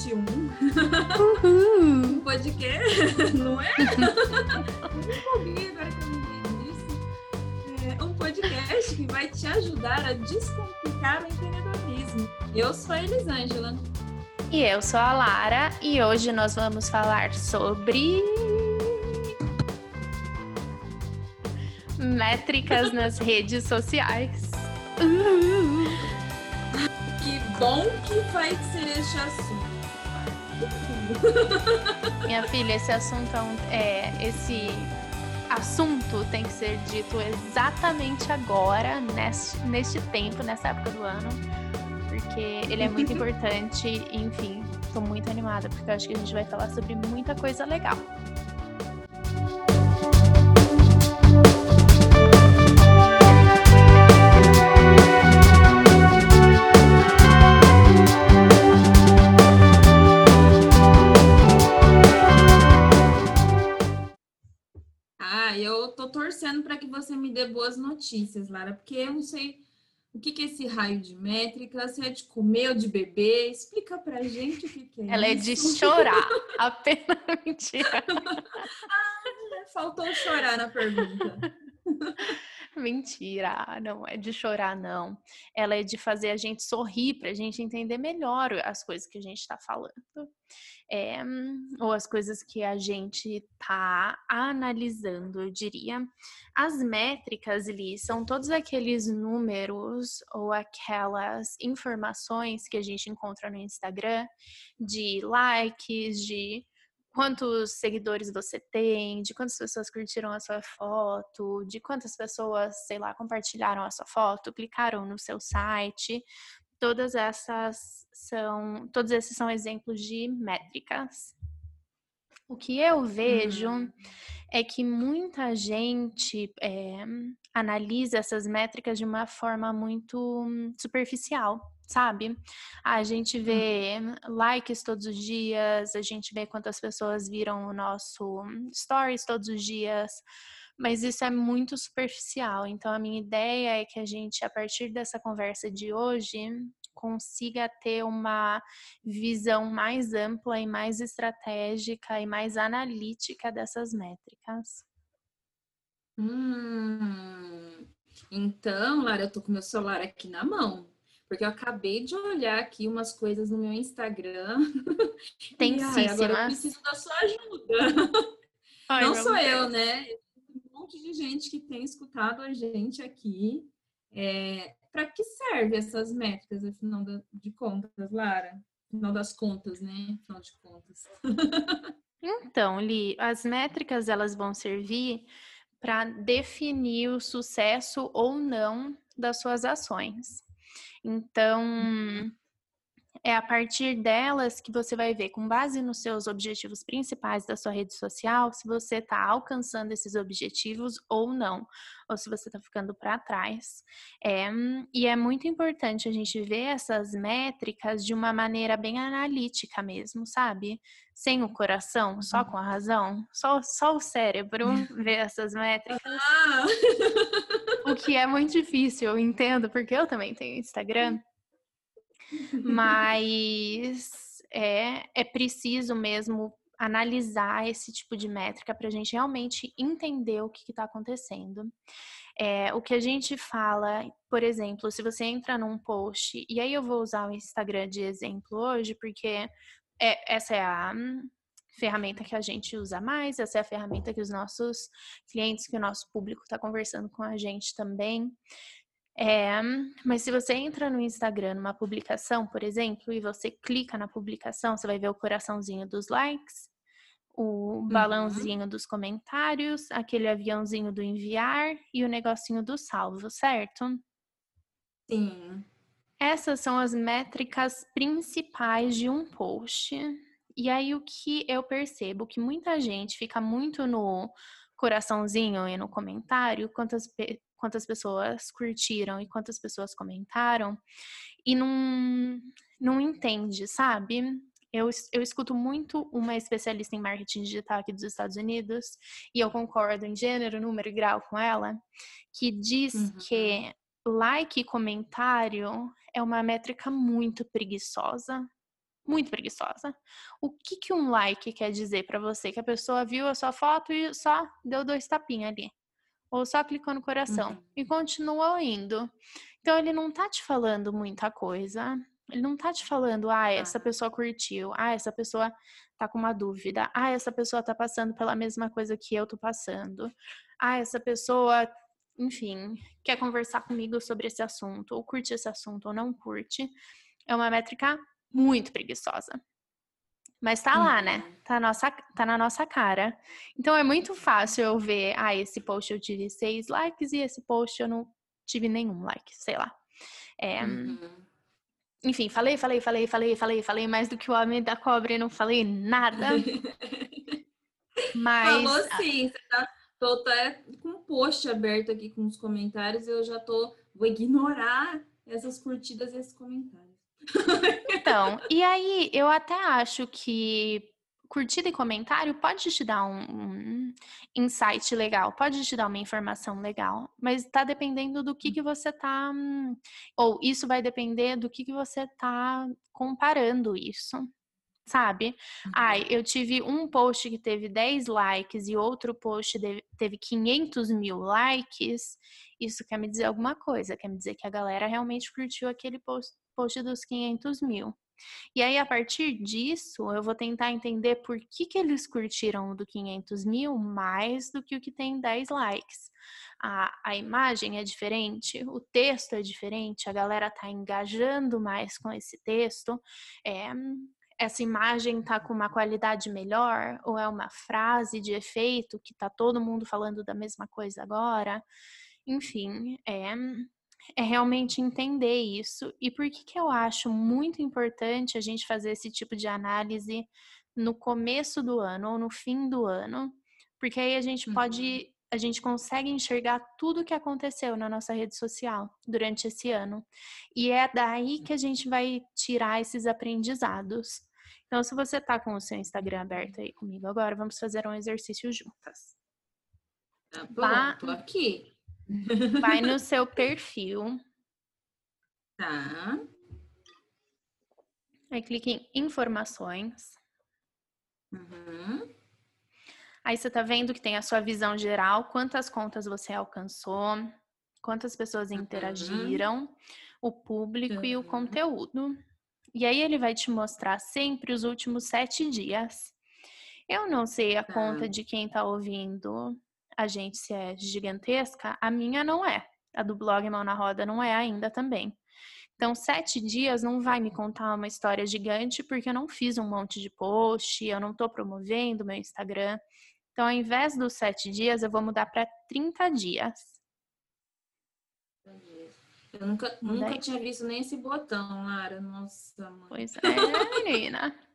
2021. um podcast, não é? Agora que eu me disse. É um podcast que vai te ajudar a descomplicar o empreendedorismo. Eu sou a Elisângela. E eu sou a Lara, e hoje nós vamos falar sobre. métricas nas redes sociais. Que bom que vai ser este assunto. Minha filha, esse assunto é, é esse assunto tem que ser dito exatamente agora, neste, neste tempo, nessa época do ano, porque ele é muito importante. Enfim, estou muito animada porque eu acho que a gente vai falar sobre muita coisa legal. Torcendo para que você me dê boas notícias, Lara, porque eu não sei o que, que é esse raio de métrica, se é de comer ou de beber. Explica pra gente o que, que é Ela isso. é de chorar, apenas mentira. ah, faltou chorar na pergunta. Mentira, não é de chorar, não. Ela é de fazer a gente sorrir para a gente entender melhor as coisas que a gente está falando. É, ou as coisas que a gente está analisando, eu diria. As métricas ali são todos aqueles números ou aquelas informações que a gente encontra no Instagram de likes, de quantos seguidores você tem, de quantas pessoas curtiram a sua foto, de quantas pessoas, sei lá, compartilharam a sua foto, clicaram no seu site. Todas essas são, todos esses são exemplos de métricas. O que eu vejo uhum. é que muita gente é, analisa essas métricas de uma forma muito superficial sabe? A gente vê likes todos os dias, a gente vê quantas pessoas viram o nosso stories todos os dias, mas isso é muito superficial. Então, a minha ideia é que a gente, a partir dessa conversa de hoje, consiga ter uma visão mais ampla e mais estratégica e mais analítica dessas métricas. Hum, então, Lara, eu tô com meu celular aqui na mão porque eu acabei de olhar aqui umas coisas no meu Instagram. Tem e, ai, agora eu preciso da sua ajuda. Ai, Não sou eu, né? Um monte de gente que tem escutado a gente aqui. É, Para que serve essas métricas, afinal de contas, Lara? Afinal das contas, né? Afinal de contas. então, Li, as métricas elas vão servir para definir o sucesso ou não das suas ações. Então. É a partir delas que você vai ver, com base nos seus objetivos principais da sua rede social, se você está alcançando esses objetivos ou não, ou se você está ficando para trás. É, e é muito importante a gente ver essas métricas de uma maneira bem analítica mesmo, sabe? Sem o coração, só uhum. com a razão, só, só o cérebro ver essas métricas. Ah! o que é muito difícil, eu entendo, porque eu também tenho Instagram. Mas é, é preciso mesmo analisar esse tipo de métrica para a gente realmente entender o que está acontecendo. É, o que a gente fala, por exemplo, se você entra num post, e aí eu vou usar o Instagram de exemplo hoje, porque é, essa é a ferramenta que a gente usa mais, essa é a ferramenta que os nossos clientes, que o nosso público está conversando com a gente também. É, mas se você entra no Instagram numa publicação, por exemplo, e você clica na publicação, você vai ver o coraçãozinho dos likes, o uhum. balãozinho uhum. dos comentários, aquele aviãozinho do enviar e o negocinho do salvo, certo? Sim. Essas são as métricas principais de um post. E aí o que eu percebo que muita gente fica muito no coraçãozinho e no comentário, quantas, quantas pessoas curtiram e quantas pessoas comentaram, e não, não entende, sabe? Eu, eu escuto muito uma especialista em marketing digital aqui dos Estados Unidos, e eu concordo em gênero, número e grau com ela, que diz uhum. que like e comentário é uma métrica muito preguiçosa. Muito preguiçosa. O que, que um like quer dizer para você? Que a pessoa viu a sua foto e só deu dois tapinhas ali. Ou só clicou no coração uhum. e continuou indo. Então ele não tá te falando muita coisa. Ele não tá te falando, ah, essa pessoa curtiu, ah, essa pessoa tá com uma dúvida, ah, essa pessoa tá passando pela mesma coisa que eu tô passando, ah, essa pessoa enfim, quer conversar comigo sobre esse assunto, ou curte esse assunto ou não curte, é uma métrica muito preguiçosa. Mas tá lá, né? Uhum. Tá, nossa, tá na nossa cara. Então é muito fácil eu ver, ah, esse post eu tive seis likes e esse post eu não tive nenhum like, sei lá. É, uhum. Enfim, falei, falei, falei, falei, falei, falei mais do que o homem da cobra e não falei nada. Mas. Falou sim, você tá Tô até com um post aberto aqui com os comentários, eu já tô. Vou ignorar essas curtidas e esses comentários. Então, e aí eu até acho que curtida e comentário pode te dar um, um, insight legal, pode te dar uma informação legal, mas tá dependendo do que, que você tá. Ou isso vai depender do que, que você tá comparando isso sabe? Ai, eu tive um post que teve 10 likes e outro post teve 500 mil likes. Isso quer me dizer alguma coisa, quer me dizer que a galera realmente curtiu aquele post, post dos 500 mil. E aí, a partir disso, eu vou tentar entender por que, que eles curtiram o do 500 mil mais do que o que tem 10 likes. A, a imagem é diferente, o texto é diferente, a galera tá engajando mais com esse texto. É, essa imagem tá com uma qualidade melhor ou é uma frase de efeito que tá todo mundo falando da mesma coisa agora. Enfim, é é realmente entender isso. E por que que eu acho muito importante a gente fazer esse tipo de análise no começo do ano ou no fim do ano? Porque aí a gente uhum. pode a gente consegue enxergar tudo o que aconteceu na nossa rede social durante esse ano. E é daí que a gente vai tirar esses aprendizados. Então, se você tá com o seu Instagram aberto aí comigo agora, vamos fazer um exercício juntas. Tá bom, Vá, tô aqui. Vai no seu perfil. Tá. Aí clique em informações. Uhum. Aí você tá vendo que tem a sua visão geral, quantas contas você alcançou, quantas pessoas interagiram, uhum. o público uhum. e o conteúdo. E aí ele vai te mostrar sempre os últimos sete dias. Eu não sei a conta de quem tá ouvindo a gente se é gigantesca, a minha não é. A do blog Mão na Roda não é ainda também. Então, sete dias não vai me contar uma história gigante, porque eu não fiz um monte de post, eu não tô promovendo meu Instagram. Então, ao invés dos sete dias, eu vou mudar para 30 dias. Eu nunca, nunca tinha visto nem esse botão, Lara. Nossa, mãe. Pois é, menina.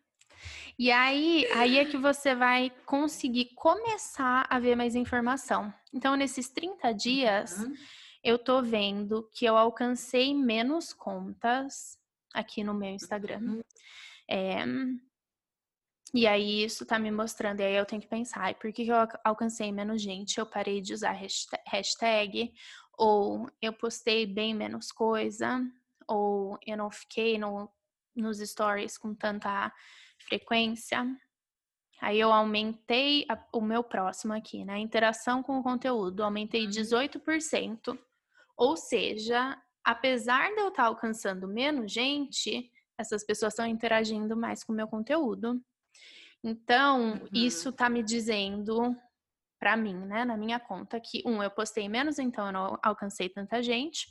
E aí, aí é que você vai conseguir começar a ver mais informação. Então, nesses 30 dias, uhum. eu tô vendo que eu alcancei menos contas aqui no meu Instagram. Uhum. É, e aí, isso tá me mostrando, e aí eu tenho que pensar, por que eu alcancei menos gente? Eu parei de usar hashtag, ou eu postei bem menos coisa, ou eu não fiquei no, nos stories com tanta frequência. Aí eu aumentei a, o meu próximo aqui, né? Interação com o conteúdo, aumentei 18%. Uhum. Ou seja, apesar de eu estar alcançando menos gente, essas pessoas estão interagindo mais com o meu conteúdo. Então, uhum. isso tá me dizendo para mim, né, na minha conta, que um, eu postei menos, então eu não alcancei tanta gente.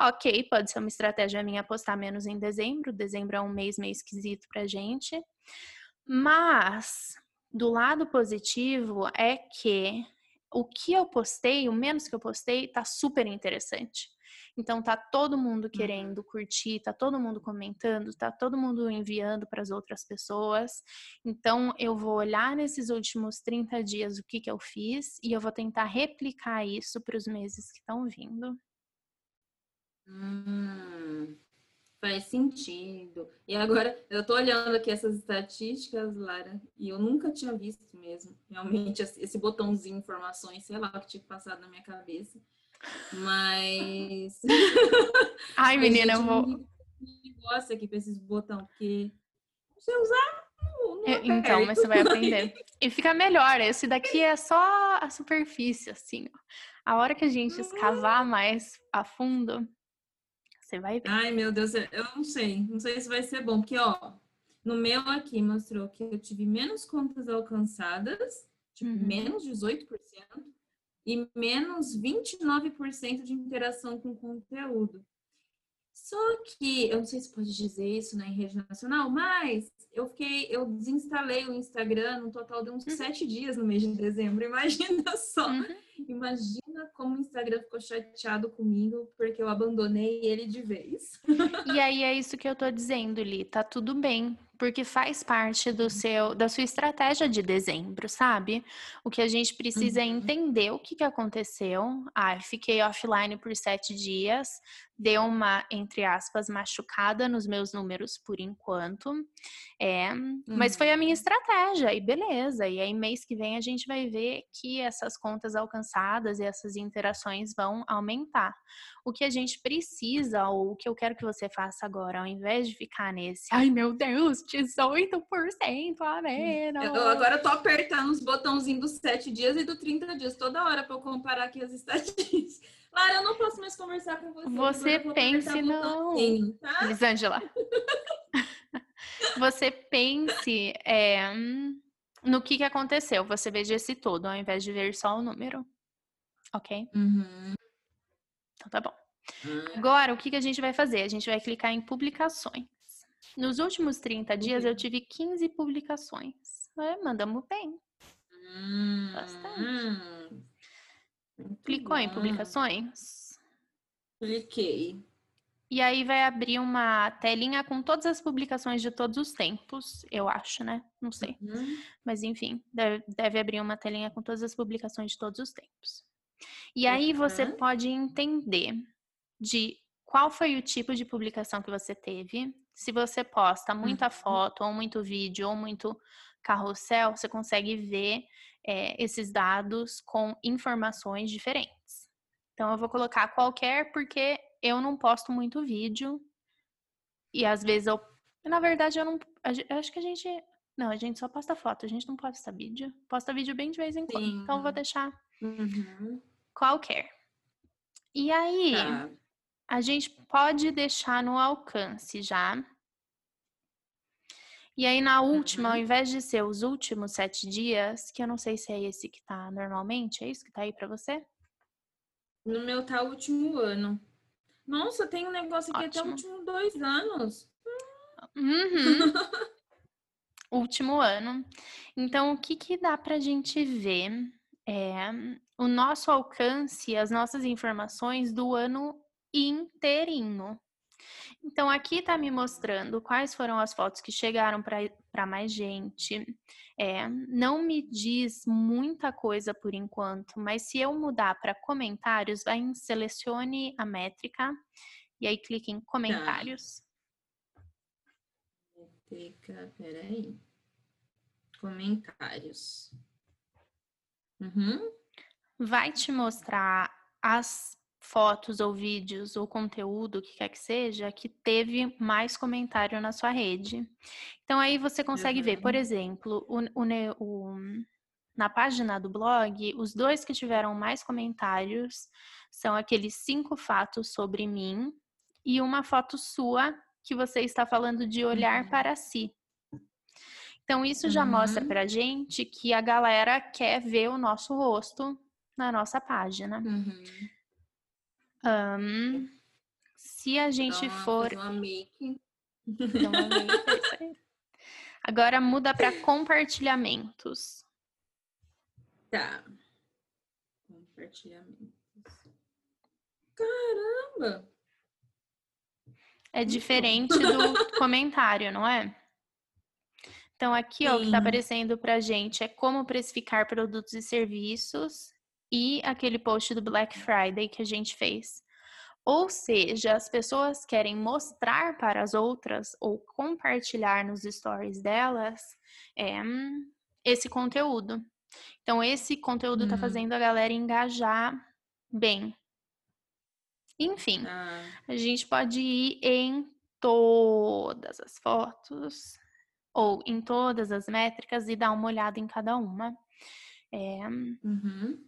Ok, pode ser uma estratégia minha postar menos em dezembro. Dezembro é um mês meio esquisito pra gente. Mas do lado positivo é que o que eu postei, o menos que eu postei, tá super interessante. Então tá todo mundo uhum. querendo curtir, tá todo mundo comentando, tá todo mundo enviando para as outras pessoas. Então eu vou olhar nesses últimos 30 dias o que que eu fiz e eu vou tentar replicar isso para os meses que estão vindo. Hum, faz sentido. E agora eu tô olhando aqui essas estatísticas, Lara, e eu nunca tinha visto mesmo. Realmente esse botãozinho informações, sei lá o que tinha passado na minha cabeça. Mas. Ai, menina, eu vou. gosta aqui pra esses botões, porque você usar. Não, é, então, mas você vai aprender. E fica melhor. Esse daqui é só a superfície, assim. A hora que a gente escavar mais a fundo, você vai ver. Ai, meu Deus, eu não sei. Não sei se vai ser bom, porque, ó, no meu aqui mostrou que eu tive menos contas alcançadas, tipo, uhum. menos 18%, e menos 29% de interação com conteúdo. Só que, eu não sei se pode dizer isso né, em rede nacional, mas eu fiquei, eu desinstalei o Instagram no total de uns uhum. sete dias no mês de dezembro. Imagina só. Uhum. Imagina como o Instagram ficou chateado comigo porque eu abandonei ele de vez. E aí é isso que eu tô dizendo, Li. Tá tudo bem porque faz parte do seu da sua estratégia de dezembro, sabe? O que a gente precisa é uhum. entender o que, que aconteceu. Ah, fiquei offline por sete dias, deu uma, entre aspas, machucada nos meus números por enquanto. É, uhum. Mas foi a minha uhum. estratégia, e beleza. E aí, mês que vem, a gente vai ver que essas contas alcançadas e essas interações vão aumentar. O que a gente precisa, ou o que eu quero que você faça agora, ao invés de ficar nesse, ai meu Deus, 18% a menos. Eu, agora eu tô apertando os botãozinhos dos 7 dias e do 30 dias toda hora para eu comparar aqui as estatísticas. Lara, eu não posso mais conversar com você. Você pense não. tá? Lisângela. você pense é, no que, que aconteceu. Você veja esse todo, ao invés de ver só o número. Ok? Uhum. Então tá bom. Uhum. Agora, o que, que a gente vai fazer? A gente vai clicar em publicações. Nos últimos 30 dias, eu tive 15 publicações. É, mandamos bem. Hum, Bastante. Clicou bom. em publicações? Cliquei. E aí vai abrir uma telinha com todas as publicações de todos os tempos, eu acho, né? Não sei. Uhum. Mas enfim, deve, deve, abrir uma telinha com todas as publicações de todos os tempos. E aí uhum. você pode entender de qual foi o tipo de publicação que você teve. Se você posta muita uhum. foto, ou muito vídeo, ou muito carrossel, você consegue ver é, esses dados com informações diferentes. Então, eu vou colocar qualquer, porque eu não posto muito vídeo. E às vezes eu. Na verdade, eu não. Eu acho que a gente. Não, a gente só posta foto, a gente não posta vídeo. Posta vídeo bem de vez em quando. Sim. Então, eu vou deixar uhum. Qualquer. E aí, tá. a gente pode deixar no alcance já. E aí, na última, uhum. ao invés de ser os últimos sete dias, que eu não sei se é esse que tá normalmente, é isso que tá aí para você? No meu tá o último ano. Nossa, tem um negócio aqui Ótimo. até os últimos dois anos. Uhum. último ano. Então, o que, que dá pra gente ver é o nosso alcance, as nossas informações do ano inteirinho. Então, aqui está me mostrando quais foram as fotos que chegaram para mais gente. É, não me diz muita coisa por enquanto, mas se eu mudar para comentários, vai em selecione a métrica e aí clique em comentários. Tá. Métrica, peraí. Comentários. Uhum. Vai te mostrar as fotos ou vídeos ou conteúdo, o que quer que seja, que teve mais comentário na sua rede. Então aí você consegue uhum. ver, por uhum. exemplo, o, o, o, na página do blog, os dois que tiveram mais comentários são aqueles cinco fatos sobre mim e uma foto sua que você está falando de olhar uhum. para si. Então isso já uhum. mostra pra gente que a galera quer ver o nosso rosto na nossa página. Uhum. Um, se a gente for. Uma make. Então, uma make Agora muda para compartilhamentos. Tá. Compartilhamentos. Caramba! É diferente do comentário, não é? Então, aqui, ó, o que está aparecendo pra gente é como precificar produtos e serviços e aquele post do Black Friday que a gente fez. Ou seja, as pessoas querem mostrar para as outras ou compartilhar nos stories delas é, esse conteúdo. Então, esse conteúdo está hum. fazendo a galera engajar bem. Enfim, ah. a gente pode ir em todas as fotos ou em todas as métricas e dar uma olhada em cada uma. É... Uhum.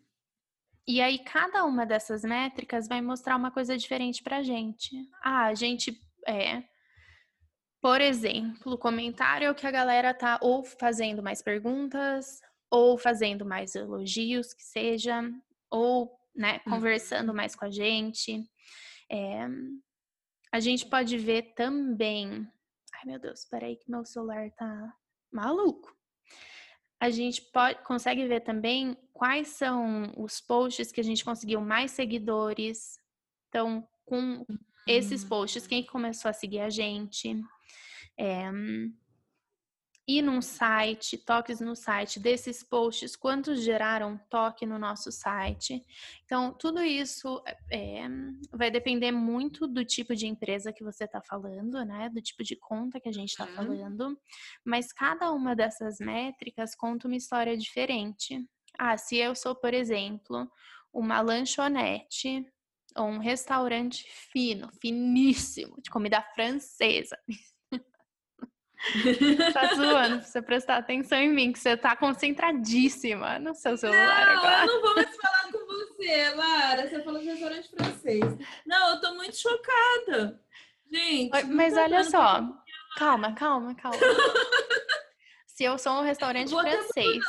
E aí, cada uma dessas métricas vai mostrar uma coisa diferente pra gente. Ah, a gente é. Por exemplo, comentário é o que a galera tá ou fazendo mais perguntas, ou fazendo mais elogios, que seja, ou né, conversando mais com a gente. É, a gente pode ver também. Ai, meu Deus, peraí que meu celular tá maluco. A gente pode, consegue ver também quais são os posts que a gente conseguiu mais seguidores. Então, com esses posts, quem começou a seguir a gente. É, e num site, toques no site desses posts, quantos geraram toque no nosso site. Então, tudo isso é, vai depender muito do tipo de empresa que você está falando, né? Do tipo de conta que a gente está uhum. falando. Mas cada uma dessas métricas conta uma história diferente. Ah, se eu sou, por exemplo, uma lanchonete ou um restaurante fino, finíssimo, de comida francesa. tá zoando você prestar atenção em mim, que você tá concentradíssima no seu celular não, agora. Eu não vou mais falar com você, Lara. Você falou de restaurante francês. Não, eu tô muito chocada. Gente. Mas olha só. Calma, calma, calma. Se eu sou um restaurante vou francês.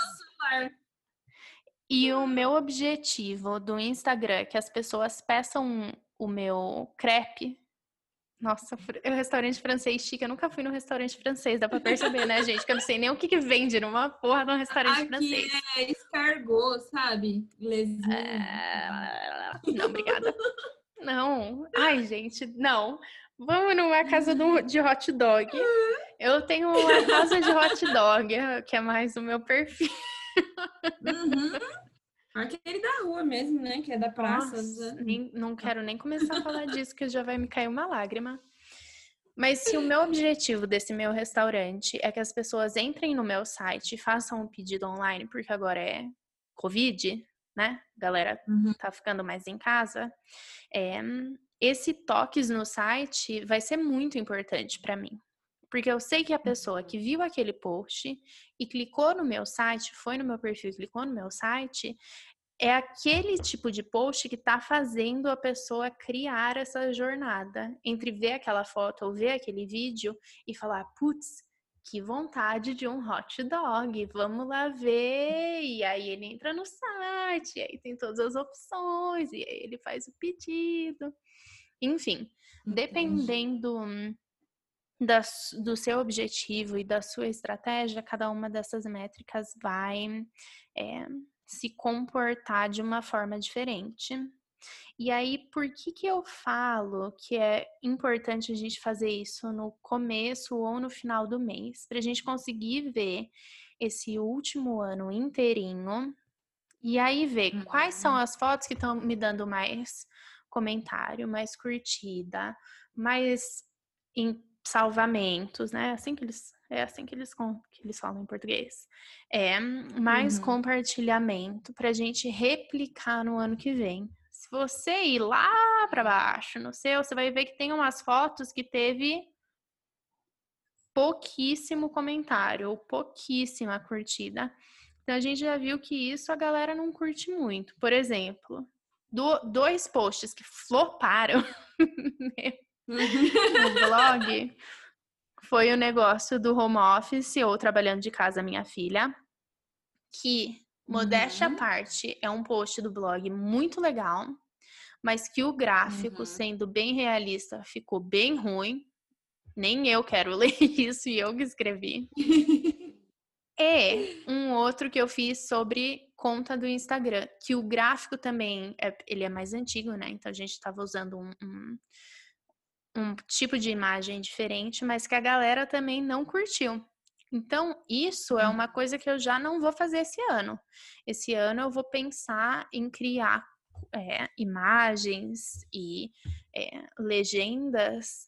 E o meu objetivo do Instagram é que as pessoas peçam o meu crepe nossa, o restaurante francês chique. Eu nunca fui no restaurante francês, dá pra perceber, né, gente? Que eu não sei nem o que, que vende numa porra de um restaurante Aqui francês. É escargot, sabe? Lesinho. É... Não, obrigada. não. Ai, gente, não. Vamos numa casa de hot dog. Eu tenho uma casa de hot dog, que é mais o meu perfil. Uhum. Aquele da rua mesmo, né? Que é da praça. Nossa, nem, não quero nem começar a falar disso, que já vai me cair uma lágrima. Mas se o meu objetivo desse meu restaurante é que as pessoas entrem no meu site e façam um pedido online, porque agora é Covid, né? Galera uhum. tá ficando mais em casa. É, esse toques no site vai ser muito importante para mim. Porque eu sei que a pessoa que viu aquele post e clicou no meu site, foi no meu perfil, clicou no meu site, é aquele tipo de post que está fazendo a pessoa criar essa jornada entre ver aquela foto ou ver aquele vídeo e falar, putz, que vontade de um hot dog, vamos lá ver. E aí ele entra no site, e aí tem todas as opções, e aí ele faz o pedido. Enfim, dependendo da, do seu objetivo e da sua estratégia, cada uma dessas métricas vai é, se comportar de uma forma diferente. E aí, por que, que eu falo que é importante a gente fazer isso no começo ou no final do mês? Para a gente conseguir ver esse último ano inteirinho e aí ver uhum. quais são as fotos que estão me dando mais comentário, mais curtida, mais salvamentos, né? Assim que eles é assim que eles, que eles falam em português. É mais uhum. compartilhamento para a gente replicar no ano que vem. Se você ir lá para baixo no seu, você vai ver que tem umas fotos que teve pouquíssimo comentário ou pouquíssima curtida. Então a gente já viu que isso a galera não curte muito. Por exemplo, do, dois posts que floparam no blog foi o negócio do home office ou trabalhando de casa minha filha, que modéstia uhum. à parte é um post do blog muito legal, mas que o gráfico, uhum. sendo bem realista, ficou bem ruim. Nem eu quero ler isso e eu que escrevi. e um outro que eu fiz sobre conta do Instagram, que o gráfico também é, ele é mais antigo, né? Então a gente estava usando um, um um tipo de imagem diferente, mas que a galera também não curtiu. Então, isso é hum. uma coisa que eu já não vou fazer esse ano. Esse ano eu vou pensar em criar é, imagens e é, legendas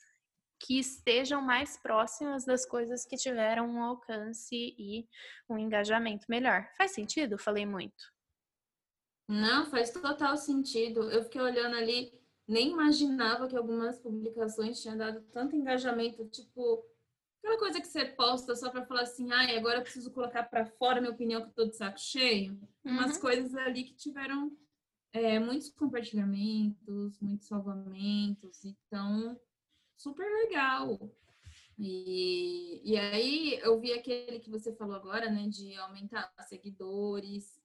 que estejam mais próximas das coisas que tiveram um alcance e um engajamento melhor. Faz sentido? Falei muito. Não, faz total sentido. Eu fiquei olhando ali nem imaginava que algumas publicações tinham dado tanto engajamento, tipo, aquela coisa que você posta só para falar assim, ai, agora eu preciso colocar para fora minha opinião que eu tô de saco cheio. Uhum. Umas coisas ali que tiveram é, muitos compartilhamentos, muitos salvamentos, então, super legal. E, e aí eu vi aquele que você falou agora, né, de aumentar seguidores.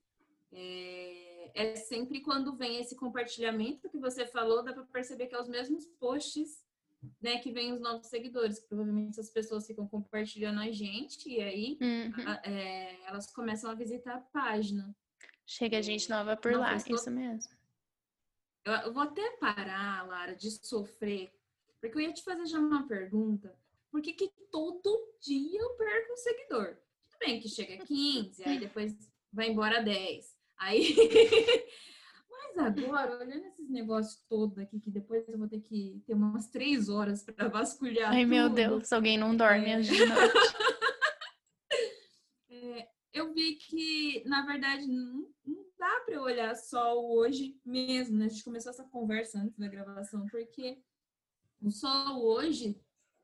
É, é sempre quando vem esse compartilhamento que você falou, dá para perceber que é os mesmos posts né, que vem os novos seguidores. Provavelmente as pessoas ficam compartilhando a gente e aí uhum. a, é, elas começam a visitar a página. Chega gente nova por Não, lá, pessoa... isso mesmo. Eu, eu vou até parar, Lara, de sofrer, porque eu ia te fazer já uma pergunta por que, que todo dia eu perco um seguidor? Tudo bem que chega 15, aí depois vai embora 10. Aí. Mas agora, olhando esses negócios todos aqui, que depois eu vou ter que ter umas três horas para vasculhar. Ai, tudo. meu Deus, alguém não dorme é... noite. é, eu vi que, na verdade, não, não dá para eu olhar só o hoje mesmo, né? A gente começou essa conversa antes da gravação, porque o só hoje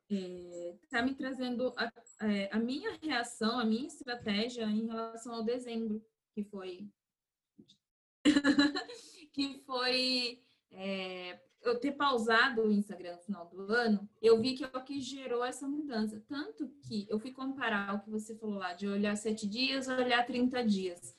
está é, me trazendo a, é, a, minha reação, a minha estratégia em relação ao dezembro, que foi que foi é, eu ter pausado o Instagram no final do ano, eu vi que é o que gerou essa mudança. Tanto que eu fui comparar o que você falou lá, de olhar sete dias, olhar 30 dias.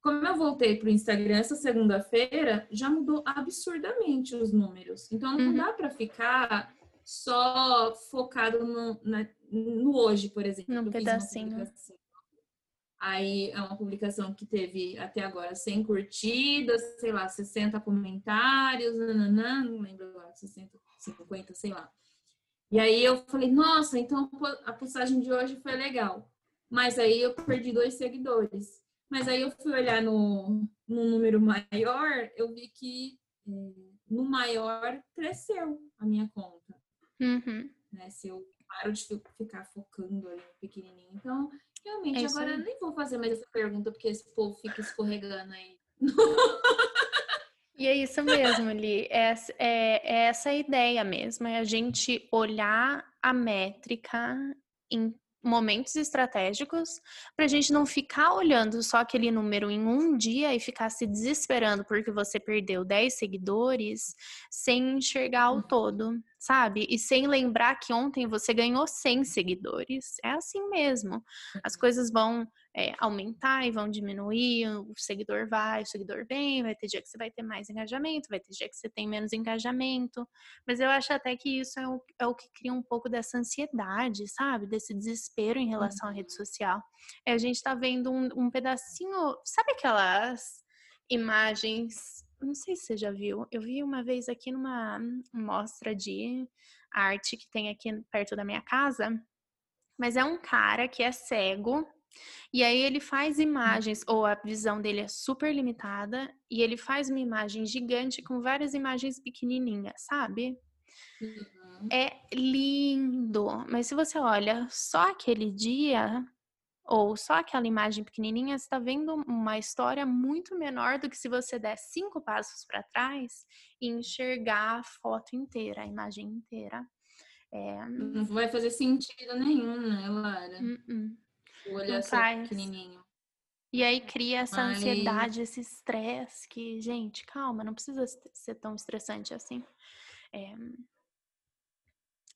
Como eu voltei para o Instagram essa segunda-feira, já mudou absurdamente os números. Então não uhum. dá para ficar só focado no, na, no hoje, por exemplo. Num pedacinho. Aí é uma publicação que teve até agora 100 curtidas, sei lá, 60 comentários, nananã, não lembro agora, 60, 50, sei lá. E aí eu falei, nossa, então a postagem de hoje foi legal. Mas aí eu perdi dois seguidores. Mas aí eu fui olhar no, no número maior, eu vi que é, no maior cresceu a minha conta. Uhum. Né? Se eu paro de ficar focando ali no pequenininho. Então, realmente, é agora eu nem vou fazer mais essa pergunta, porque esse povo fica escorregando aí. E é isso mesmo, Li. É, é, é essa ideia mesmo, é a gente olhar a métrica em momentos estratégicos para a gente não ficar olhando só aquele número em um dia e ficar se desesperando porque você perdeu 10 seguidores sem enxergar o uhum. todo, sabe? E sem lembrar que ontem você ganhou 100 seguidores. É assim mesmo. As uhum. coisas vão é, aumentar e vão diminuir, o seguidor vai, o seguidor vem, vai ter dia que você vai ter mais engajamento, vai ter dia que você tem menos engajamento, mas eu acho até que isso é o, é o que cria um pouco dessa ansiedade, sabe? Desse desespero em relação à rede social. É, a gente tá vendo um, um pedacinho, sabe aquelas imagens não sei se você já viu. Eu vi uma vez aqui numa mostra de arte que tem aqui perto da minha casa. Mas é um cara que é cego e aí ele faz imagens, ou a visão dele é super limitada, e ele faz uma imagem gigante com várias imagens pequenininhas, sabe? Uhum. É lindo, mas se você olha só aquele dia, ou só aquela imagem pequenininha, você está vendo uma história muito menor do que se você der cinco passos para trás e enxergar a foto inteira, a imagem inteira. É... Não vai fazer sentido nenhum, né, Lara? Uh -uh. O olho é pequenininho. E aí cria essa Mas... ansiedade, esse estresse que, gente, calma, não precisa ser tão estressante assim. É...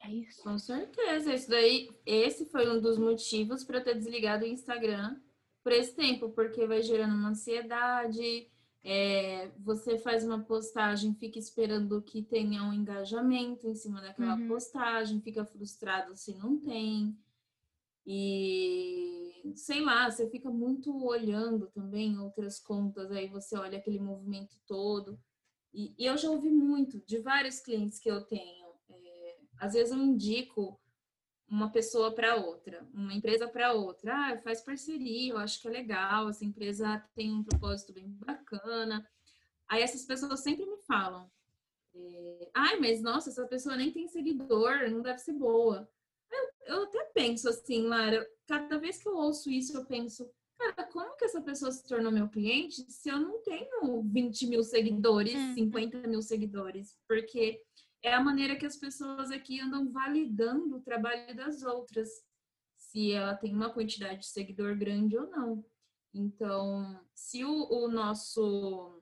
é isso. Com certeza. Isso daí, esse foi um dos motivos para ter desligado o Instagram por esse tempo, porque vai gerando uma ansiedade. É, você faz uma postagem, fica esperando que tenha um engajamento em cima daquela uhum. postagem, fica frustrado se não tem. E sei lá, você fica muito olhando também outras contas, aí você olha aquele movimento todo. E, e eu já ouvi muito de vários clientes que eu tenho. É, às vezes eu indico uma pessoa para outra, uma empresa para outra. Ah, faz parceria, eu acho que é legal, essa empresa tem um propósito bem bacana. Aí essas pessoas sempre me falam: é, ai, mas nossa, essa pessoa nem tem seguidor, não deve ser boa. Eu, até penso assim, Lara, cada vez que eu ouço isso, eu penso, cara, como que essa pessoa se tornou meu cliente se eu não tenho 20 mil seguidores, uhum. 50 mil seguidores? Porque é a maneira que as pessoas aqui andam validando o trabalho das outras, se ela tem uma quantidade de seguidor grande ou não. Então, se o, o nosso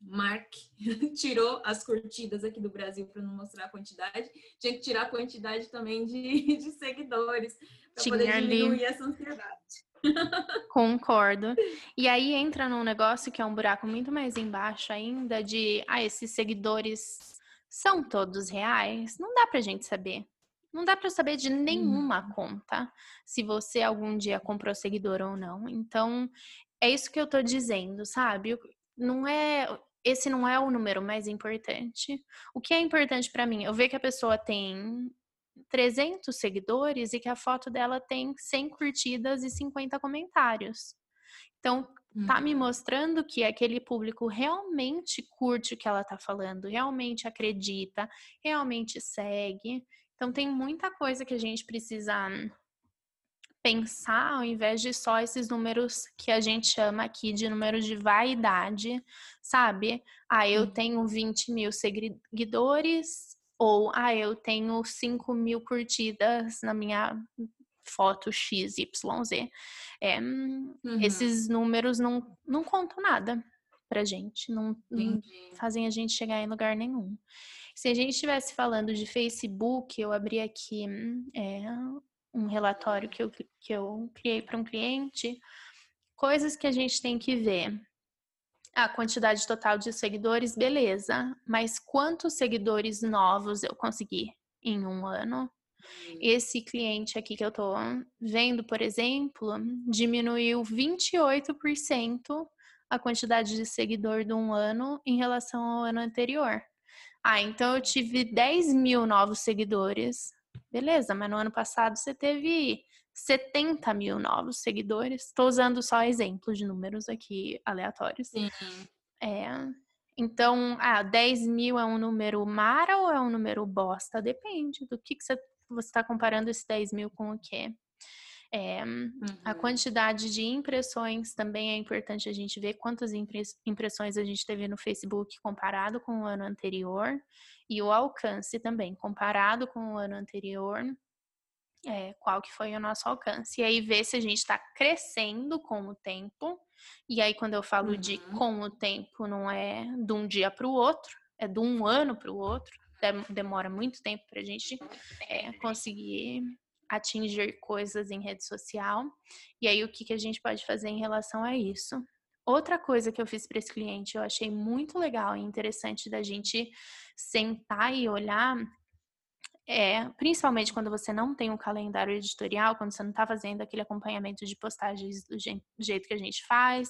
Mark tirou as curtidas aqui do Brasil para não mostrar a quantidade, tinha que tirar a quantidade também de, de seguidores para poder diminuir ali... essa ansiedade. Concordo. E aí entra num negócio que é um buraco muito mais embaixo ainda de, ah, esses seguidores são todos reais? Não dá pra gente saber. Não dá para saber de nenhuma hum. conta se você algum dia comprou seguidor ou não. Então, é isso que eu tô dizendo, sabe? Não é esse não é o número mais importante. O que é importante para mim? Eu ver que a pessoa tem 300 seguidores e que a foto dela tem 100 curtidas e 50 comentários. Então, tá me uhum. mostrando que aquele público realmente curte o que ela tá falando, realmente acredita, realmente segue. Então, tem muita coisa que a gente precisa pensar ao invés de só esses números que a gente chama aqui de números de vaidade, sabe? Ah, eu tenho 20 mil seguidores, ou ah, eu tenho 5 mil curtidas na minha foto XYZ. É, uhum. Esses números não, não contam nada pra gente, não, não, fazem a gente chegar em lugar nenhum. Se a gente estivesse falando de Facebook, eu abri aqui é, um relatório que eu, que eu criei para um cliente, coisas que a gente tem que ver. A quantidade total de seguidores, beleza, mas quantos seguidores novos eu consegui em um ano? Esse cliente aqui que eu tô vendo, por exemplo, diminuiu 28% a quantidade de seguidor de um ano em relação ao ano anterior. Ah, então eu tive 10 mil novos seguidores Beleza, mas no ano passado você teve 70 mil novos seguidores. Estou usando só exemplos de números aqui aleatórios. Sim. É, então, ah, 10 mil é um número mara ou é um número bosta? Depende do que, que você está comparando esse 10 mil com o quê. É, uhum. A quantidade de impressões também é importante a gente ver quantas impressões a gente teve no Facebook comparado com o ano anterior e o alcance também comparado com o ano anterior. É, qual que foi o nosso alcance. E aí ver se a gente está crescendo com o tempo. E aí, quando eu falo uhum. de com o tempo, não é de um dia para o outro, é de um ano para o outro. Demora muito tempo para a gente é, conseguir atingir coisas em rede social. E aí, o que, que a gente pode fazer em relação a isso? Outra coisa que eu fiz para esse cliente, eu achei muito legal e interessante da gente sentar e olhar, é, principalmente quando você não tem um calendário editorial, quando você não está fazendo aquele acompanhamento de postagens do jeito que a gente faz,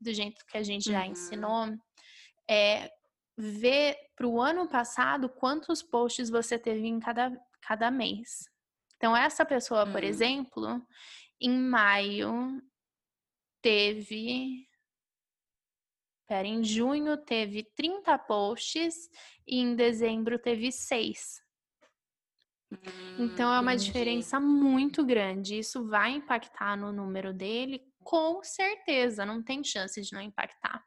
do jeito que a gente já uhum. ensinou, é ver para o ano passado quantos posts você teve em cada, cada mês. Então, essa pessoa, por hum. exemplo, em maio teve. Pera, em junho teve 30 posts e em dezembro teve 6. Hum, então é uma entendi. diferença muito grande. Isso vai impactar no número dele, com certeza, não tem chance de não impactar.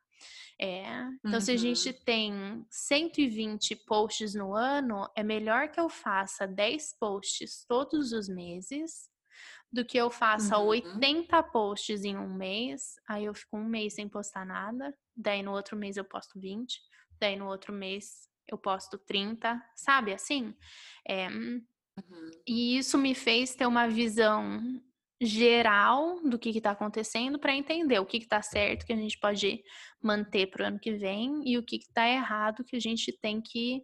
É, então, uhum. se a gente uhum. tem 120 posts no ano, é melhor que eu faça 10 posts todos os meses do que eu faça uhum. 80 posts em um mês. Aí eu fico um mês sem postar nada. Daí no outro mês eu posto 20. Daí no outro mês eu posto 30. Sabe assim? É, uhum. E isso me fez ter uma visão geral do que está acontecendo para entender o que está certo que a gente pode manter para o ano que vem e o que está errado que a gente tem que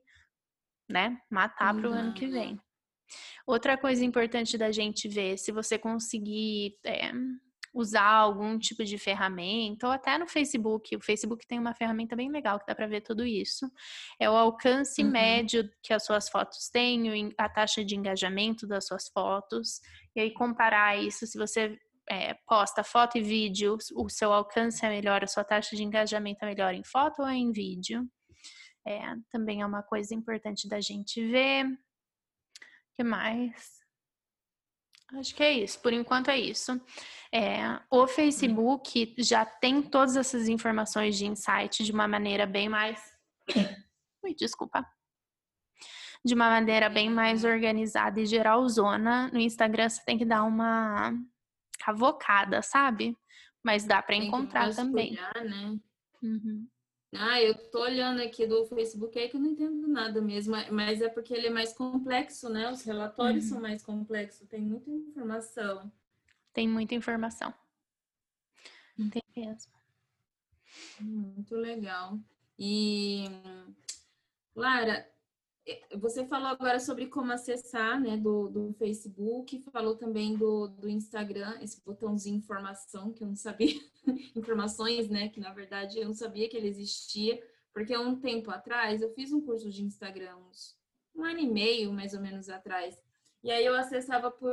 né, matar para o ano que vem. Outra coisa importante da gente ver, se você conseguir é, usar algum tipo de ferramenta, ou até no Facebook, o Facebook tem uma ferramenta bem legal que dá para ver tudo isso. É o alcance uhum. médio que as suas fotos têm, a taxa de engajamento das suas fotos, e aí comparar isso, se você é, posta foto e vídeo, o seu alcance é melhor, a sua taxa de engajamento é melhor em foto ou em vídeo. É, também é uma coisa importante da gente ver. Que mais? Acho que é isso. Por enquanto é isso. É, o Facebook já tem todas essas informações de insight de uma maneira bem mais. Ui, desculpa. De uma maneira bem mais organizada e geralzona. No Instagram você tem que dar uma cavocada, sabe? Mas dá para encontrar também. né? Uhum. Ah, eu tô olhando aqui do Facebook aí que eu não entendo nada mesmo, mas é porque ele é mais complexo, né? Os relatórios uhum. são mais complexos, tem muita informação. Tem muita informação. Tem mesmo. Muito legal. E, Lara, você falou agora sobre como acessar, né, do, do Facebook, falou também do, do Instagram, esse botãozinho informação, que eu não sabia, informações, né, que na verdade eu não sabia que ele existia, porque um tempo atrás eu fiz um curso de Instagram, uns, um ano e meio, mais ou menos, atrás, e aí eu acessava por,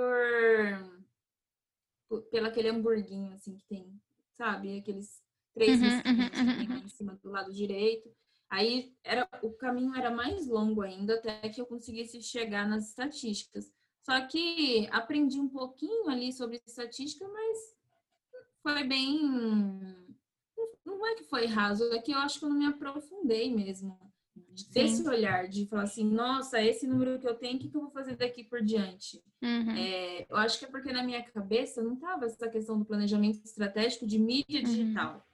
por pelo aquele hamburguinho, assim, que tem, sabe, aqueles três uhum, uhum, uhum, que tem em cima do lado direito, Aí era, o caminho era mais longo ainda até que eu conseguisse chegar nas estatísticas. Só que aprendi um pouquinho ali sobre estatística, mas foi bem. Não é que foi raso, é que eu acho que eu não me aprofundei mesmo. Desse olhar, de falar assim, nossa, esse número que eu tenho, o que, que eu vou fazer daqui por diante? Uhum. É, eu acho que é porque na minha cabeça não estava essa questão do planejamento estratégico de mídia uhum. digital.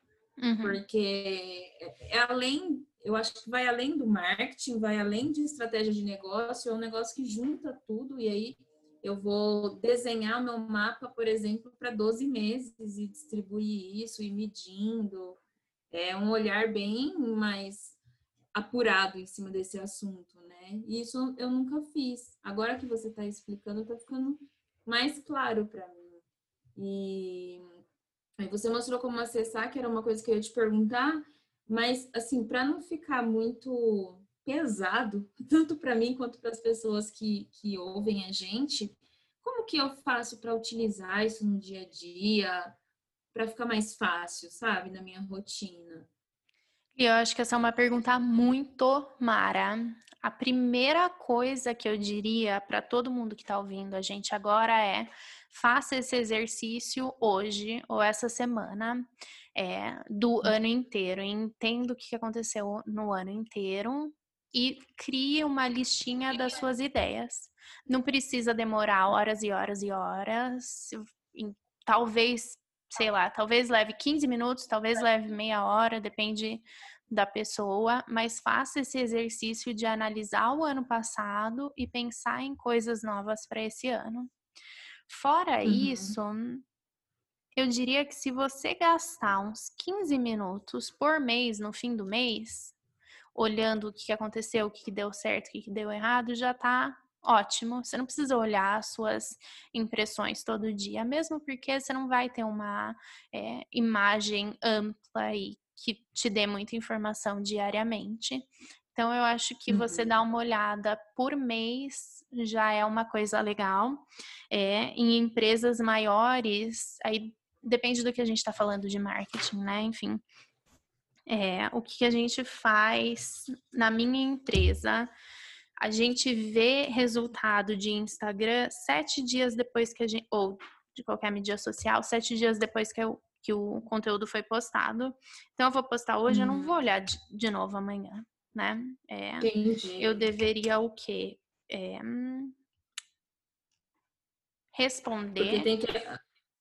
Uhum. Porque é, é além eu acho que vai além do marketing, vai além de estratégia de negócio, é um negócio que junta tudo e aí eu vou desenhar o meu mapa, por exemplo, para 12 meses e distribuir isso e medindo. É um olhar bem mais apurado em cima desse assunto, né? E isso eu nunca fiz. Agora que você está explicando, está ficando mais claro para mim. E aí você mostrou como acessar, que era uma coisa que eu ia te perguntar. Mas, assim, para não ficar muito pesado, tanto para mim quanto para as pessoas que, que ouvem a gente, como que eu faço para utilizar isso no dia a dia, para ficar mais fácil, sabe, na minha rotina? Eu acho que essa é uma pergunta muito mara. A primeira coisa que eu diria para todo mundo que está ouvindo a gente agora é: faça esse exercício hoje ou essa semana é, do hum. ano inteiro. Entenda o que aconteceu no ano inteiro e crie uma listinha das suas ideias. Não precisa demorar horas e horas e horas. Talvez, sei lá, talvez leve 15 minutos, talvez leve meia hora, depende da pessoa, mas faça esse exercício de analisar o ano passado e pensar em coisas novas para esse ano. Fora uhum. isso, eu diria que se você gastar uns 15 minutos por mês no fim do mês, olhando o que aconteceu, o que deu certo, o que deu errado, já tá ótimo. Você não precisa olhar as suas impressões todo dia, mesmo porque você não vai ter uma é, imagem ampla e que te dê muita informação diariamente. Então, eu acho que uhum. você dá uma olhada por mês já é uma coisa legal. É, em empresas maiores, aí depende do que a gente está falando de marketing, né? Enfim, é, o que a gente faz na minha empresa, a gente vê resultado de Instagram sete dias depois que a gente, ou de qualquer mídia social, sete dias depois que, eu, que o conteúdo foi postado. Então, eu vou postar hoje, hum. eu não vou uhum. olhar de, de novo amanhã, né? É, Entendi. Eu deveria o quê? É, responder. Porque tem que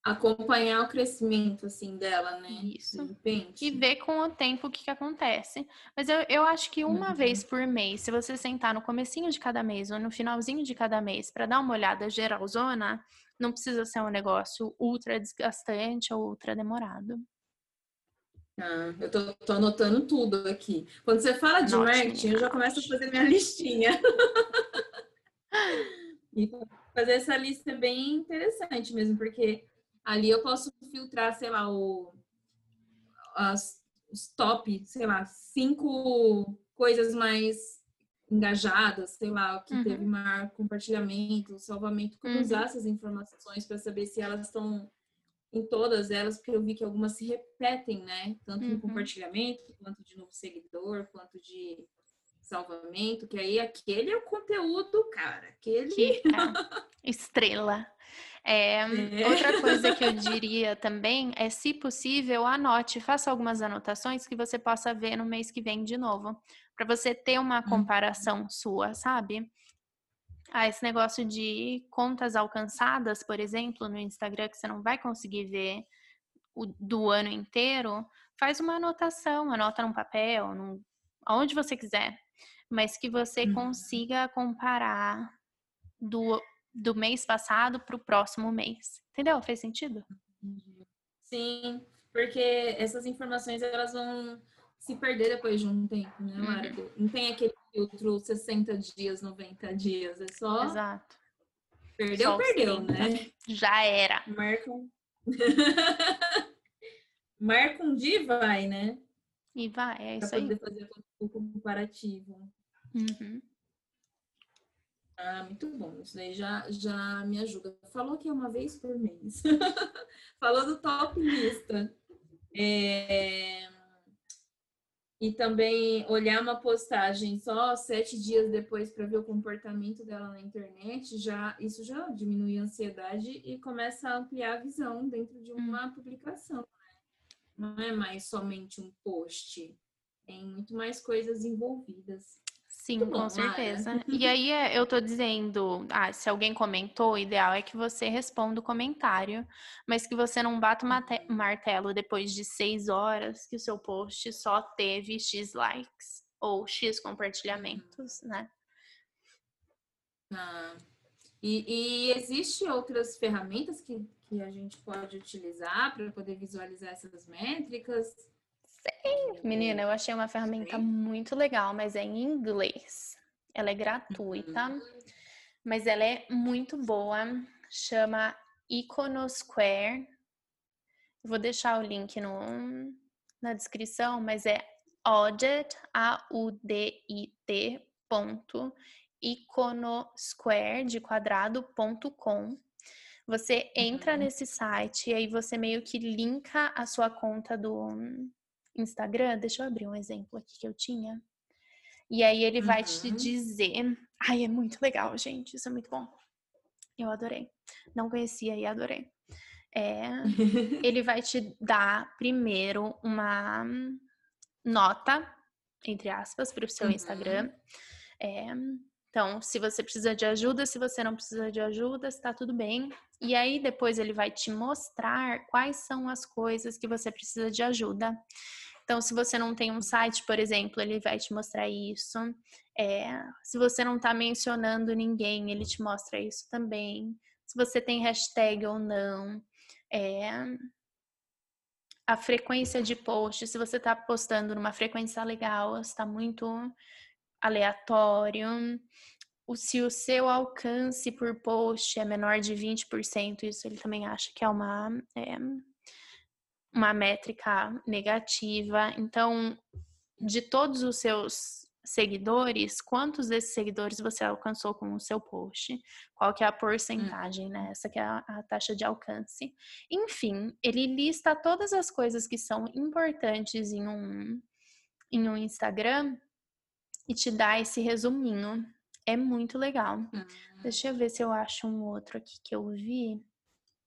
acompanhar o crescimento assim dela, né? Isso. E ver com o tempo o que, que acontece. Mas eu, eu acho que uma uhum. vez por mês, se você sentar no comecinho de cada mês ou no finalzinho de cada mês para dar uma olhada geralzona, não precisa ser um negócio ultra desgastante ou ultra demorado. Ah, eu tô, tô, anotando tudo aqui. Quando você fala de marketing, eu já começo a fazer minha listinha. e fazer essa lista é bem interessante mesmo, porque Ali eu posso filtrar, sei lá, o, as, os top, sei lá, cinco coisas mais engajadas, sei lá, que uhum. teve maior compartilhamento, salvamento, como uhum. usar essas informações para saber se elas estão em todas elas, porque eu vi que algumas se repetem, né? Tanto uhum. no compartilhamento, quanto de novo seguidor, quanto de salvamento, que aí aquele é o conteúdo, cara, aquele... Que é estrela. É, é. Outra coisa que eu diria também é, se possível, anote, faça algumas anotações que você possa ver no mês que vem de novo, para você ter uma uhum. comparação sua, sabe? Ah, esse negócio de contas alcançadas, por exemplo, no Instagram, que você não vai conseguir ver o, do ano inteiro, faz uma anotação, anota num papel, num, onde você quiser, mas que você uhum. consiga comparar do do mês passado para o próximo mês. Entendeu? Fez sentido? Sim, porque essas informações elas vão se perder depois de um tempo, né, Lara? Uhum. Não tem aquele filtro 60 dias, 90 dias, é só. Exato. Perdeu, só perdeu, né? Já era. Marca um. Marca um dia e vai, né? E vai, é pra isso aí. Pra poder fazer o comparativo. Uhum. Ah, muito bom. Isso daí já, já me ajuda. Falou que é uma vez por mês. Falou do top lista. É... E também olhar uma postagem só sete dias depois para ver o comportamento dela na internet, já isso já diminui a ansiedade e começa a ampliar a visão dentro de uma hum. publicação. Né? Não é mais somente um post, tem muito mais coisas envolvidas. Sim, com bom, certeza. Né? E aí é, eu tô dizendo, ah, se alguém comentou, o ideal é que você responda o comentário, mas que você não bata o martelo depois de seis horas que o seu post só teve X likes ou X compartilhamentos, né? Ah. E, e existe outras ferramentas que, que a gente pode utilizar para poder visualizar essas métricas? Sim, menina, eu achei uma ferramenta muito legal, mas é em inglês. Ela é gratuita, uhum. mas ela é muito boa. Chama Iconosquare. Vou deixar o link no, na descrição, mas é audit, A-U-D-I-T, ponto, iconosquare, de quadrado, ponto com. Você entra uhum. nesse site e aí você meio que linka a sua conta do, Instagram, deixa eu abrir um exemplo aqui que eu tinha. E aí ele vai te uhum. dizer. Ai, é muito legal, gente. Isso é muito bom. Eu adorei. Não conhecia e adorei. É, ele vai te dar primeiro uma nota, entre aspas, para o seu uhum. Instagram. É, então, se você precisa de ajuda, se você não precisa de ajuda, está tudo bem. E aí depois ele vai te mostrar quais são as coisas que você precisa de ajuda. Então, se você não tem um site, por exemplo, ele vai te mostrar isso. É, se você não está mencionando ninguém, ele te mostra isso também. Se você tem hashtag ou não. É, a frequência de post, se você está postando numa frequência legal, está muito aleatório. Se o seu alcance por post é menor de 20%, isso ele também acha que é uma. É, uma métrica negativa. Então, de todos os seus seguidores, quantos desses seguidores você alcançou com o seu post? Qual que é a porcentagem, né? Essa que é a, a, taxa de alcance. Enfim, ele lista todas as coisas que são importantes em um, em um Instagram e te dá esse resuminho. É muito legal. Uhum. Deixa eu ver se eu acho um outro aqui que eu vi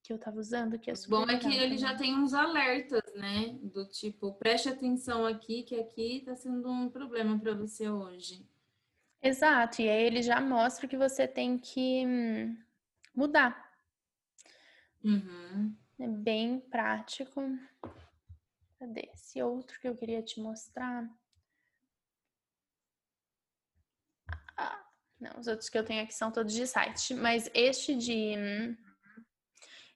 que eu tava usando, que é super Bom é que ele já tem uns alertas, né? Do tipo, preste atenção aqui, que aqui tá sendo um problema para você hoje. Exato, e aí ele já mostra que você tem que hum, mudar. Uhum. É bem prático. Cadê esse outro que eu queria te mostrar? Ah, não, os outros que eu tenho aqui são todos de site, mas este de hum,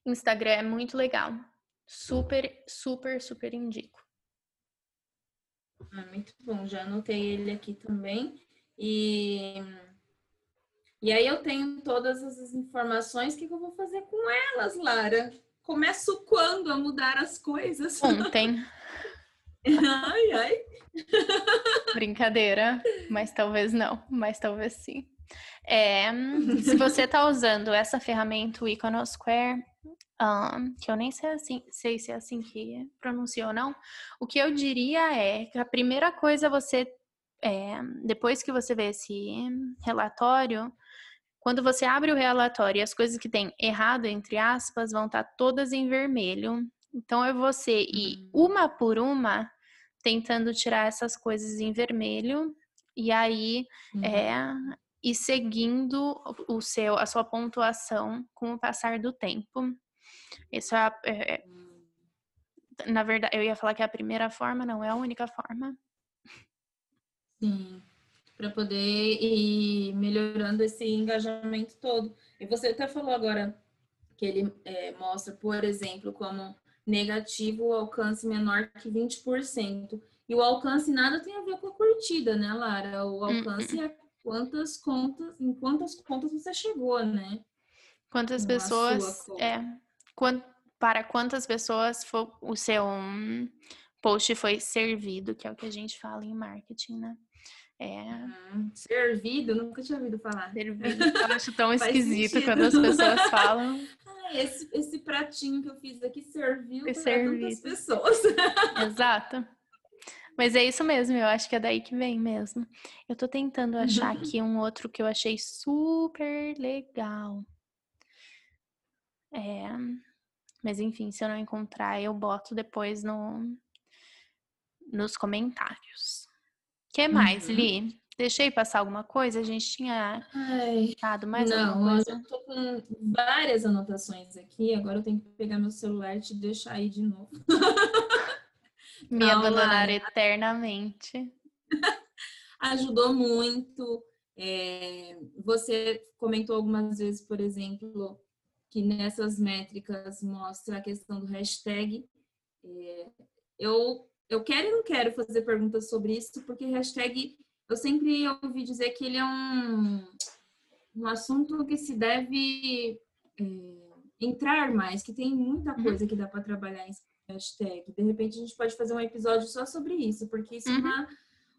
Instagram é muito legal. Super, super, super indico. Ah, muito bom, já anotei ele aqui também. E, e aí eu tenho todas as informações. O que, que eu vou fazer com elas, Lara? Começo quando a mudar as coisas? Ontem. ai, ai. Brincadeira, mas talvez não, mas talvez sim. É, se você está usando essa ferramenta, o Iconosquare, um, que eu nem sei, assim, sei se é assim que pronuncia ou não, o que eu diria é que a primeira coisa você, é, depois que você vê esse relatório, Quando você abre o relatório, as coisas que tem errado, entre aspas, vão estar tá todas em vermelho. Então é você ir hum. uma por uma tentando tirar essas coisas em vermelho e aí uhum. é e seguindo o seu a sua pontuação com o passar do tempo. Isso é, é, é hum. na verdade eu ia falar que é a primeira forma, não é a única forma. Sim, para poder ir melhorando esse engajamento todo. E você até falou agora que ele é, mostra, por exemplo, como negativo o alcance menor que 20%. E o alcance nada tem a ver com a curtida, né, Lara? O alcance uhum. é quantas contas, em quantas contas você chegou, né? Quantas pessoas é quant, para quantas pessoas for, o seu post foi servido, que é o que a gente fala em marketing, né? É. Uhum. Servido, nunca tinha ouvido falar. Servido, eu acho tão esquisito sentido. quando as pessoas falam. Ah, esse, esse pratinho que eu fiz aqui serviu para tantas pessoas. Exato. Mas é isso mesmo, eu acho que é daí que vem mesmo. Eu tô tentando achar uhum. aqui um outro que eu achei super legal. É, mas enfim, se eu não encontrar, eu boto depois no, nos comentários. O que mais, uhum. Li? Deixei passar alguma coisa? A gente tinha dado mais não, alguma coisa? Não, eu tô com várias anotações aqui. Agora eu tenho que pegar meu celular e te deixar aí de novo. Me não, abandonar Lara. eternamente. Ajudou muito. É, você comentou algumas vezes, por exemplo, que nessas métricas mostra a questão do hashtag. É, eu, eu quero e não quero fazer perguntas sobre isso, porque hashtag eu sempre ouvi dizer que ele é um, um assunto que se deve é, entrar mais, que tem muita uhum. coisa que dá para trabalhar em hashtag. De repente a gente pode fazer um episódio só sobre isso, porque isso é uhum. é uma,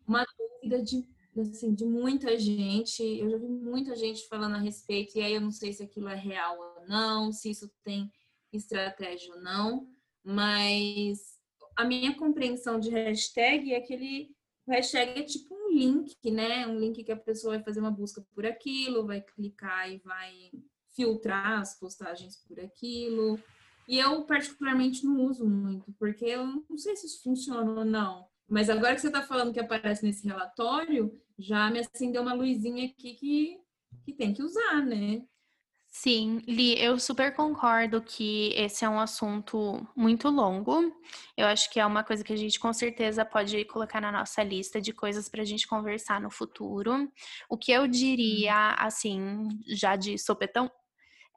uma dúvida de, assim, de muita gente. Eu já vi muita gente falando a respeito, e aí eu não sei se aquilo é real ou não, se isso tem estratégia ou não, mas a minha compreensão de hashtag é que o hashtag é tipo um link, né? Um link que a pessoa vai fazer uma busca por aquilo, vai clicar e vai filtrar as postagens por aquilo. E eu, particularmente, não uso muito, porque eu não sei se isso funciona ou não. Mas agora que você está falando que aparece nesse relatório, já me acendeu uma luzinha aqui que, que tem que usar, né? Sim, Li, eu super concordo que esse é um assunto muito longo. Eu acho que é uma coisa que a gente com certeza pode colocar na nossa lista de coisas para a gente conversar no futuro. O que eu diria, uhum. assim, já de sopetão,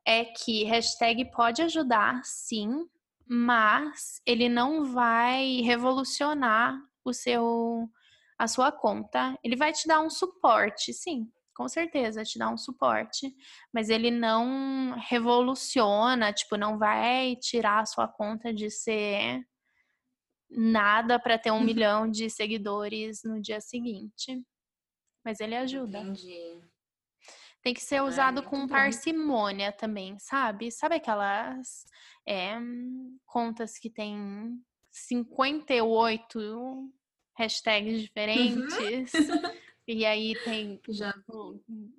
é que hashtag pode ajudar, sim, mas ele não vai revolucionar o seu a sua conta. Ele vai te dar um suporte, sim, com certeza, te dá um suporte, mas ele não revoluciona, tipo, não vai tirar a sua conta de ser nada para ter um uhum. milhão de seguidores no dia seguinte. Mas ele ajuda. Entendi. Tem que ser usado Ai, com parcimônia bom. também, sabe? Sabe aquelas é, contas que tem 58 hashtags diferentes? Uhum. E aí tem já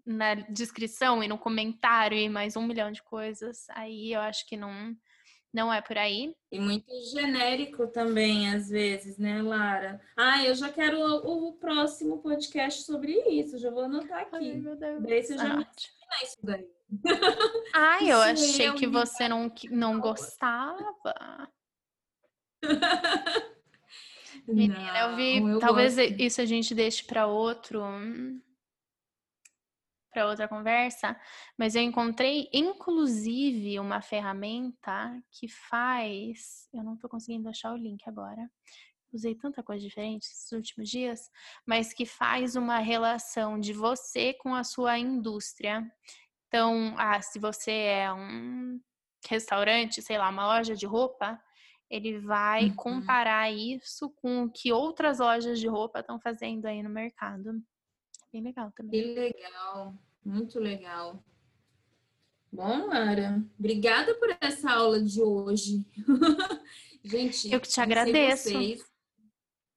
na descrição e no comentário e mais um milhão de coisas. Aí eu acho que não não é por aí. E muito genérico também, às vezes, né, Lara? Ah, eu já quero o, o próximo podcast sobre isso, já vou anotar aqui. Ai, meu Deus. Daí você já ah. me isso daí. Ai, eu achei que você não, não gostava. Menina, eu vi. eu talvez gosto. isso a gente deixe para outro para outra conversa, mas eu encontrei inclusive uma ferramenta que faz, eu não estou conseguindo achar o link agora. Usei tanta coisa diferente esses últimos dias, mas que faz uma relação de você com a sua indústria. Então, ah, se você é um restaurante, sei lá, uma loja de roupa, ele vai uhum. comparar isso com o que outras lojas de roupa estão fazendo aí no mercado. Bem legal também. Que legal, muito legal. Bom, Lara, obrigada por essa aula de hoje. Gente, eu que te agradeço. Vocês,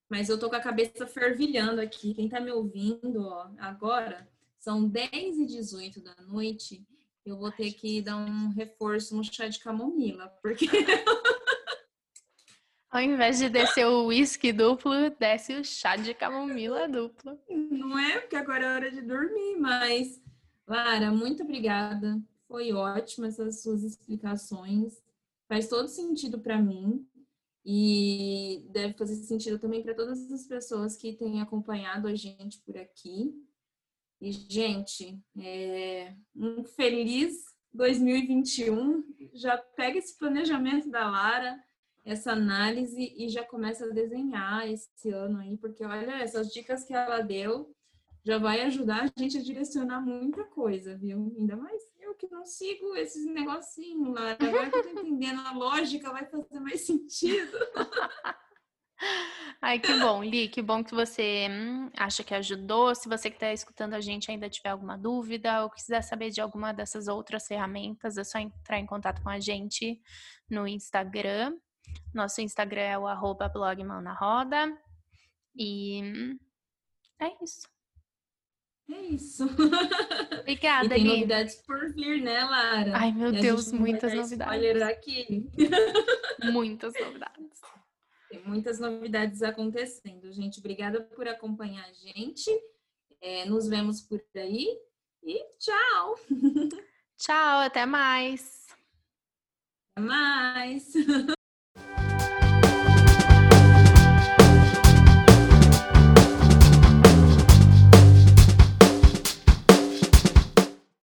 mas eu tô com a cabeça fervilhando aqui. Quem tá me ouvindo ó, agora são 10 e 18 da noite, eu vou ter que dar um reforço no chá de camomila, porque. Ao invés de descer o uísque duplo, desce o chá de camomila duplo. Não é, porque agora é hora de dormir, mas, Lara, muito obrigada. Foi ótimo essas suas explicações. Faz todo sentido para mim e deve fazer sentido também para todas as pessoas que têm acompanhado a gente por aqui. E, gente, é, um feliz 2021. Já pega esse planejamento da Lara, essa análise e já começa a desenhar esse ano aí, porque olha, essas dicas que ela deu já vai ajudar a gente a direcionar muita coisa, viu? Ainda mais eu que não sigo esses negocinhos, Lara. Agora que eu tô entendendo a lógica, vai fazer mais sentido. Ai, que bom, Li, que bom que você hum, acha que ajudou. Se você que está escutando a gente ainda tiver alguma dúvida ou quiser saber de alguma dessas outras ferramentas, é só entrar em contato com a gente no Instagram. Nosso Instagram é o arroba blogmanaroda. E é isso. É isso. Obrigada, e tem Li. novidades por vir, né, Lara? Ai, meu Deus, muitas novidades. Aqui. muitas novidades. Tem muitas novidades acontecendo, gente. Obrigada por acompanhar a gente. É, nos vemos por aí e tchau! Tchau, até mais! Até mais!